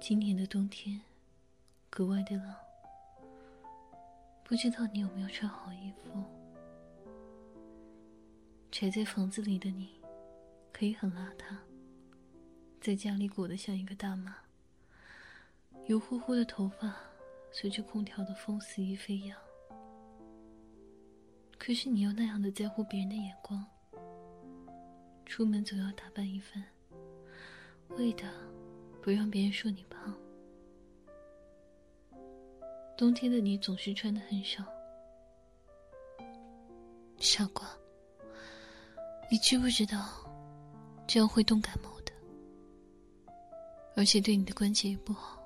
今年的冬天格外的冷，不知道你有没有穿好衣服？宅在房子里的你，可以很邋遢，在家里裹得像一个大妈，油乎乎的头发随着空调的风肆意飞扬。可是你又那样的在乎别人的眼光，出门总要打扮一番，为的不让别人说你胖。冬天的你总是穿的很少，傻瓜，你知不知道这样会冻感冒的，而且对你的关节也不好，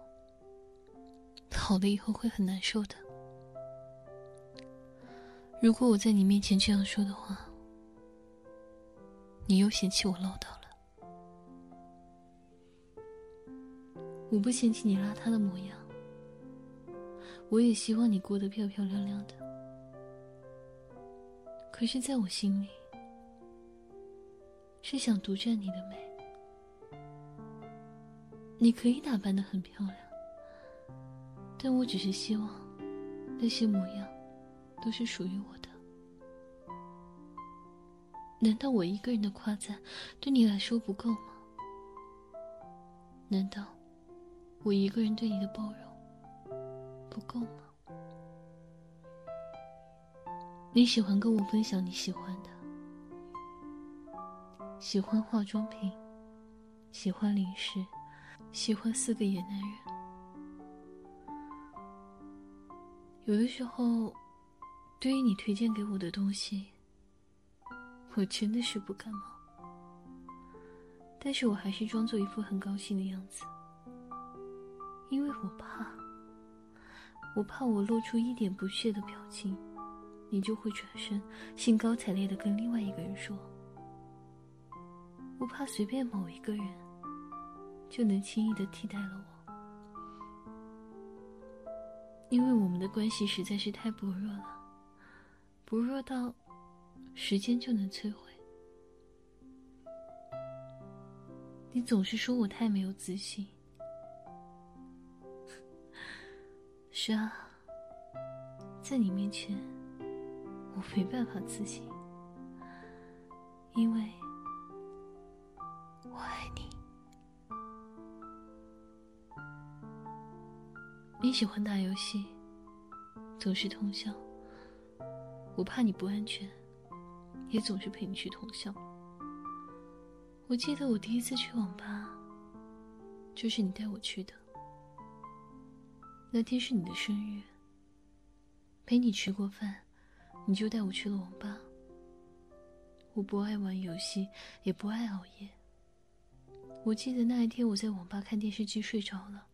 好了以后会很难受的。如果我在你面前这样说的话，你又嫌弃我唠叨我不嫌弃你邋遢的模样，我也希望你过得漂漂亮亮的。可是，在我心里，是想独占你的美。你可以打扮的很漂亮，但我只是希望那些模样。都是属于我的。难道我一个人的夸赞对你来说不够吗？难道我一个人对你的包容不够吗？你喜欢跟我分享你喜欢的，喜欢化妆品，喜欢零食，喜欢四个野男人。有的时候。对于你推荐给我的东西，我真的是不感冒，但是我还是装作一副很高兴的样子，因为我怕，我怕我露出一点不屑的表情，你就会转身兴高采烈的跟另外一个人说，我怕随便某一个人就能轻易的替代了我，因为我们的关系实在是太薄弱了。薄弱到时间就能摧毁。你总是说我太没有自信。是啊，在你面前，我没办法自信，因为我爱你。你喜欢打游戏，总是通宵。我怕你不安全，也总是陪你去通宵。我记得我第一次去网吧，就是你带我去的。那天是你的生日，陪你吃过饭，你就带我去了网吧。我不爱玩游戏，也不爱熬夜。我记得那一天我在网吧看电视机睡着了，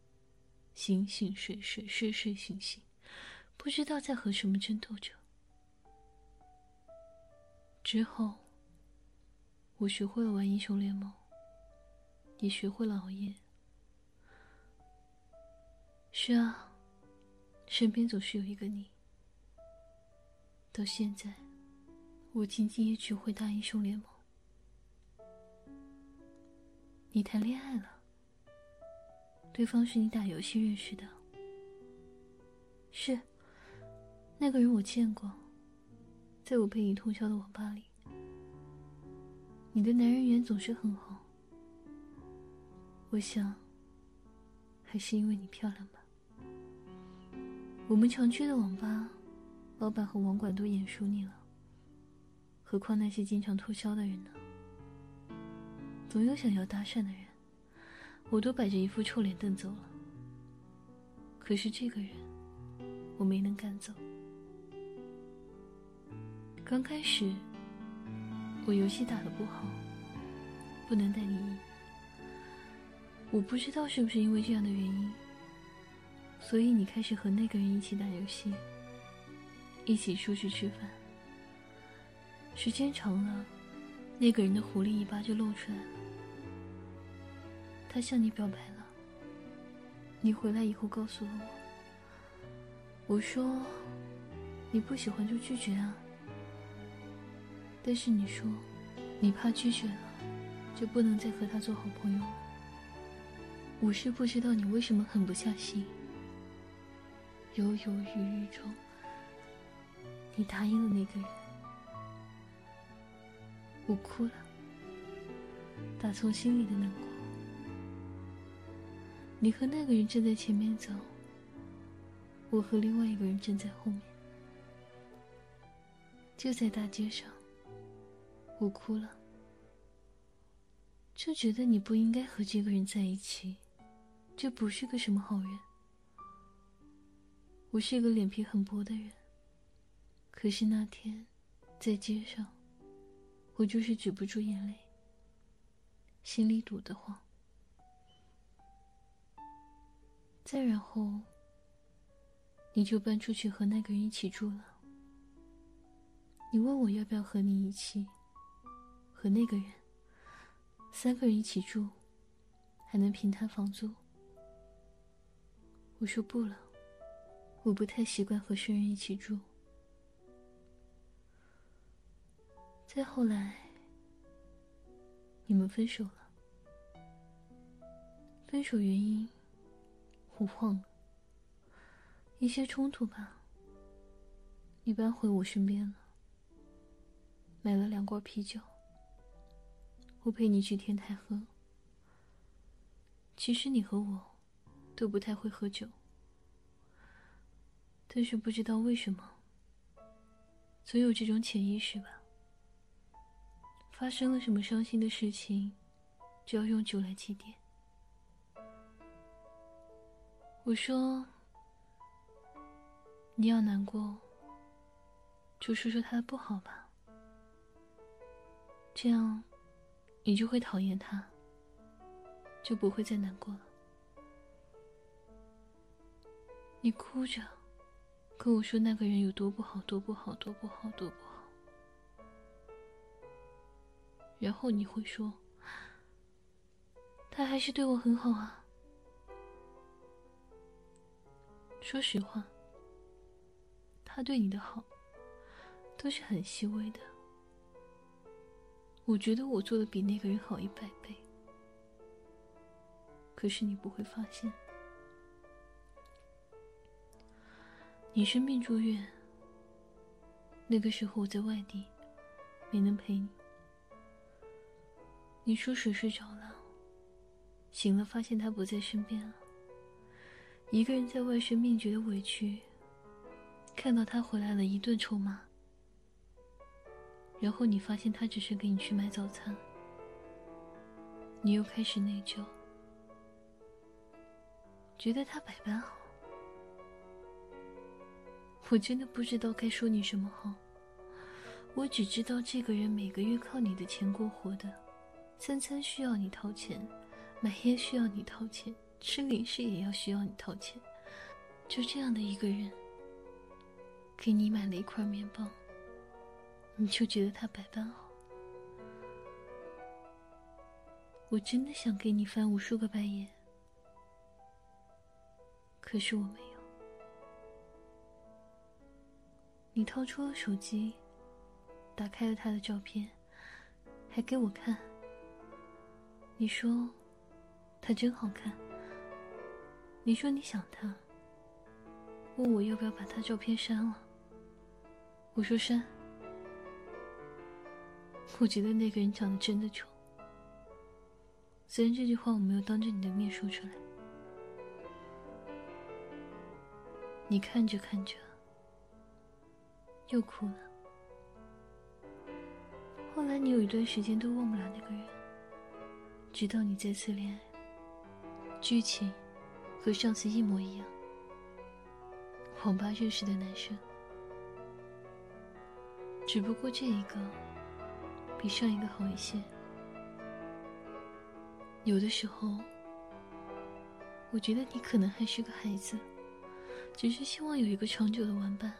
醒醒睡睡睡睡醒醒，不知道在和什么争斗着。之后，我学会了玩英雄联盟，也学会了熬夜。是啊，身边总是有一个你。到现在，我仅仅也只会打英雄联盟。你谈恋爱了，对方是你打游戏认识的。是，那个人我见过。在我陪你通宵的网吧里，你的男人缘总是很好。我想，还是因为你漂亮吧。我们常去的网吧，老板和网管都眼熟你了，何况那些经常通宵的人呢？总有想要搭讪的人，我都摆着一副臭脸瞪走了。可是这个人，我没能赶走。刚开始，我游戏打的不好，不能带你赢。我不知道是不是因为这样的原因，所以你开始和那个人一起打游戏，一起出去吃饭。时间长了，那个人的狐狸尾巴就露出来了。他向你表白了。你回来以后告诉了我。我说，你不喜欢就拒绝啊。但是你说，你怕拒绝了，就不能再和他做好朋友了。我是不知道你为什么狠不下心。犹犹豫豫中，你答应了那个人，我哭了，打从心里的难过。你和那个人站在前面走，我和另外一个人站在后面。就在大街上，我哭了，就觉得你不应该和这个人在一起，这不是个什么好人。我是一个脸皮很薄的人，可是那天，在街上，我就是止不住眼泪，心里堵得慌。再然后，你就搬出去和那个人一起住了。你问我要不要和你一起，和那个人三个人一起住，还能平摊房租。我说不了，我不太习惯和生人一起住。再后来，你们分手了。分手原因我忘了，一些冲突吧。你搬回我身边了。买了两罐啤酒，我陪你去天台喝。其实你和我都不太会喝酒，但是不知道为什么，总有这种潜意识吧。发生了什么伤心的事情，就要用酒来祭奠。我说，你要难过，就说说他的不好吧。这样，你就会讨厌他，就不会再难过了。你哭着跟我说那个人有多不好，多不好，多不好，多不好。然后你会说，他还是对我很好啊。说实话，他对你的好，都是很细微的。我觉得我做的比那个人好一百倍，可是你不会发现。你生病住院，那个时候我在外地，没能陪你。你说水睡着了，醒了发现他不在身边了。一个人在外生病觉得委屈，看到他回来了一顿臭骂。然后你发现他只是给你去买早餐，你又开始内疚，觉得他百般好，我真的不知道该说你什么好。我只知道这个人每个月靠你的钱过活的，餐餐需要你掏钱，买烟需要你掏钱，吃零食也要需要你掏钱，就这样的一个人，给你买了一块面包。你就觉得他百般好，我真的想给你翻无数个白眼，可是我没你掏出了手机，打开了他的照片，还给我看。你说他真好看。你说你想他，问我要不要把他照片删了。我说删。我觉得那个人长得真的丑。虽然这句话我没有当着你的面说出来，你看着看着又哭了。后来你有一段时间都忘不了那个人，直到你再次恋爱，剧情和上次一模一样，网吧认识的男生，只不过这一个。比上一个好一些。有的时候，我觉得你可能还是个孩子，只是希望有一个长久的玩伴。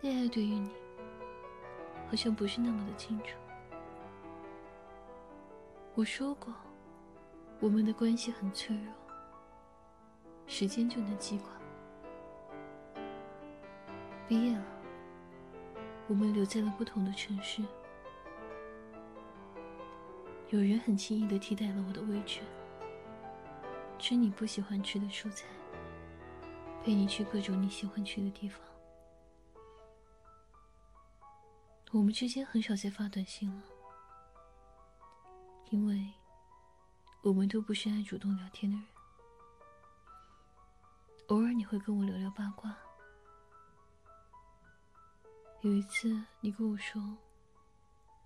恋爱对于你，好像不是那么的清楚。我说过，我们的关系很脆弱，时间就能击垮。毕业了。我们留在了不同的城市，有人很轻易的替代了我的位置，吃你不喜欢吃的蔬菜，陪你去各种你喜欢去的地方。我们之间很少再发短信了，因为我们都不是爱主动聊天的人。偶尔你会跟我聊聊八卦。有一次你跟我说，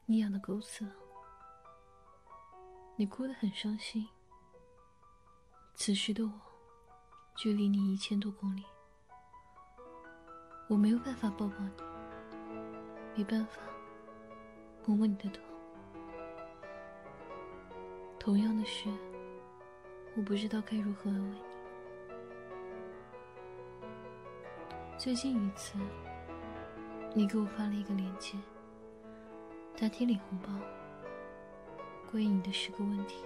你养的狗死了，你哭得很伤心。此时的我，距离你一千多公里，我没有办法抱抱你，没办法摸摸你的头。同样的事，我不知道该如何安慰你。最近一次，你给我发了一个链接，答题领红包，关于你的十个问题。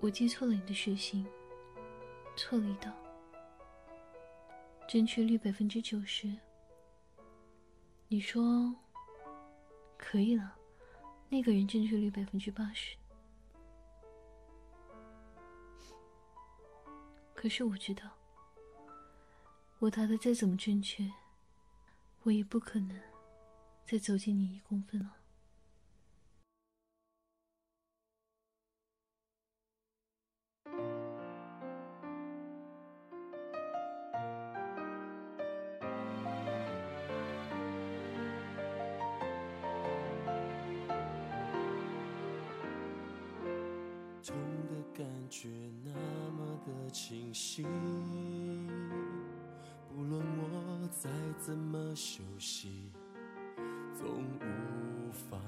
我记错了你的血型，错了一道，正确率百分之九十。你说可以了，那个人正确率百分之八十。可是我知道，我答的再怎么正确，我也不可能再走近你一公分了。清晰，不论我再怎么休息，总无法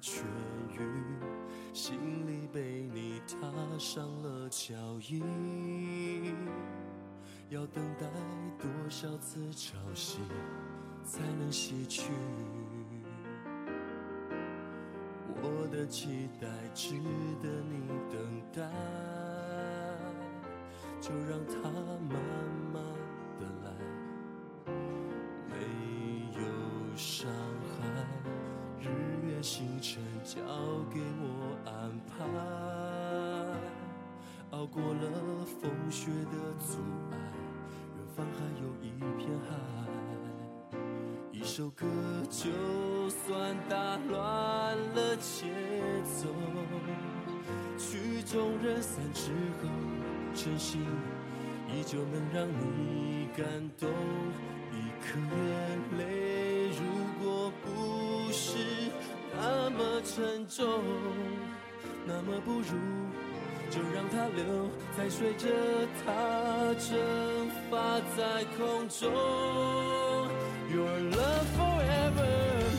痊愈。心里被你踏上了脚印，要等待多少次潮汐才能洗去？我的期待值得你等待。就让它慢慢的来，没有伤害，日月星辰交给我安排。熬过了风雪的阻碍，远方还有一片海。一首歌就算打乱了节奏，曲终人散之后。真心依旧能让你感动，一颗眼泪如果不是那么沉重，那么不如就让它留，再随着它蒸发在空中。Your love forever，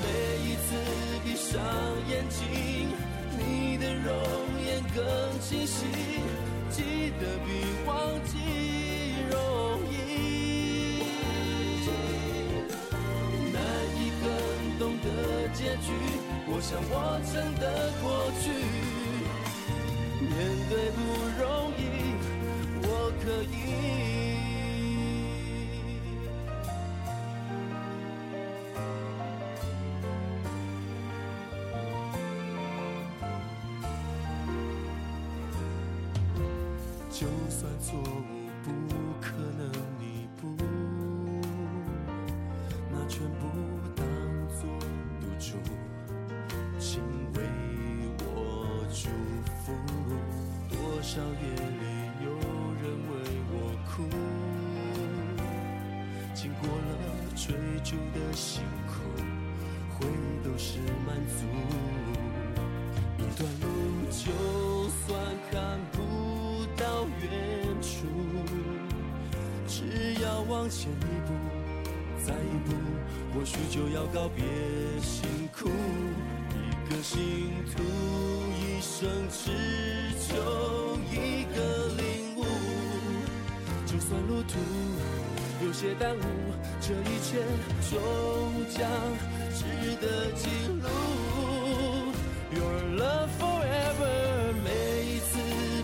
每一次闭上眼睛，你的容颜更清晰。记得比忘记容易，难以更懂的结局，我想我真的过去，面对不容易，我可以。少夜里有人为我哭，经过了追逐的辛苦，回忆都是满足。一段路就算看不。到远处，只要往前一步，再一步，或许就要告别辛苦。一个信徒，一生只途有些耽误，这一切终将值得记录。Your love forever，每一次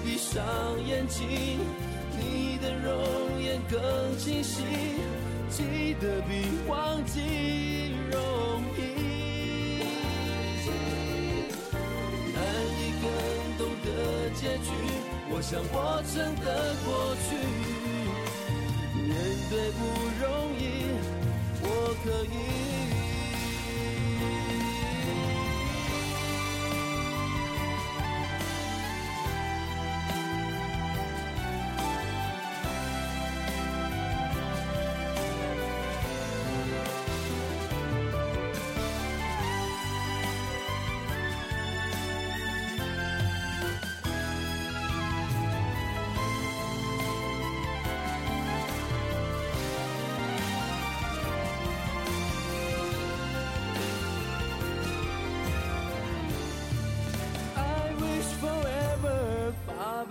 闭上。眼睛，你的容颜更清晰，记得比忘记容易。难以更懂的结局，我想我真的过去。面对不容易，我可以。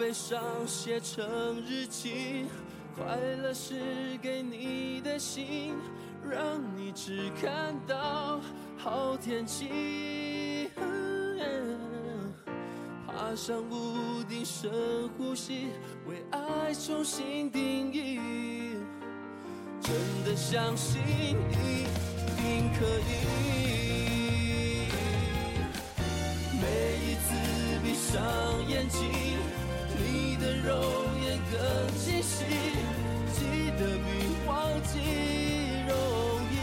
悲伤写成日记，快乐是给你的信，让你只看到好天气。爬上屋顶深呼吸，为爱重新定义，真的相信一定可以。每一次闭上眼睛，容颜更清晰。记得比忘记容易，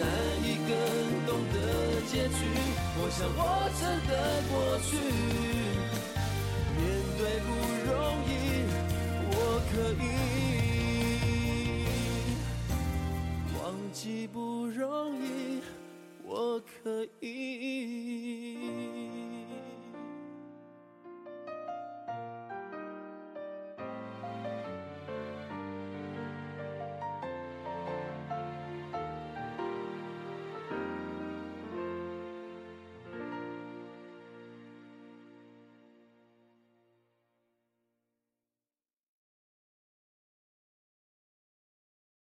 难以更懂得结局。我想我真的过去，面对不容易，我可以忘记不容易。我可以。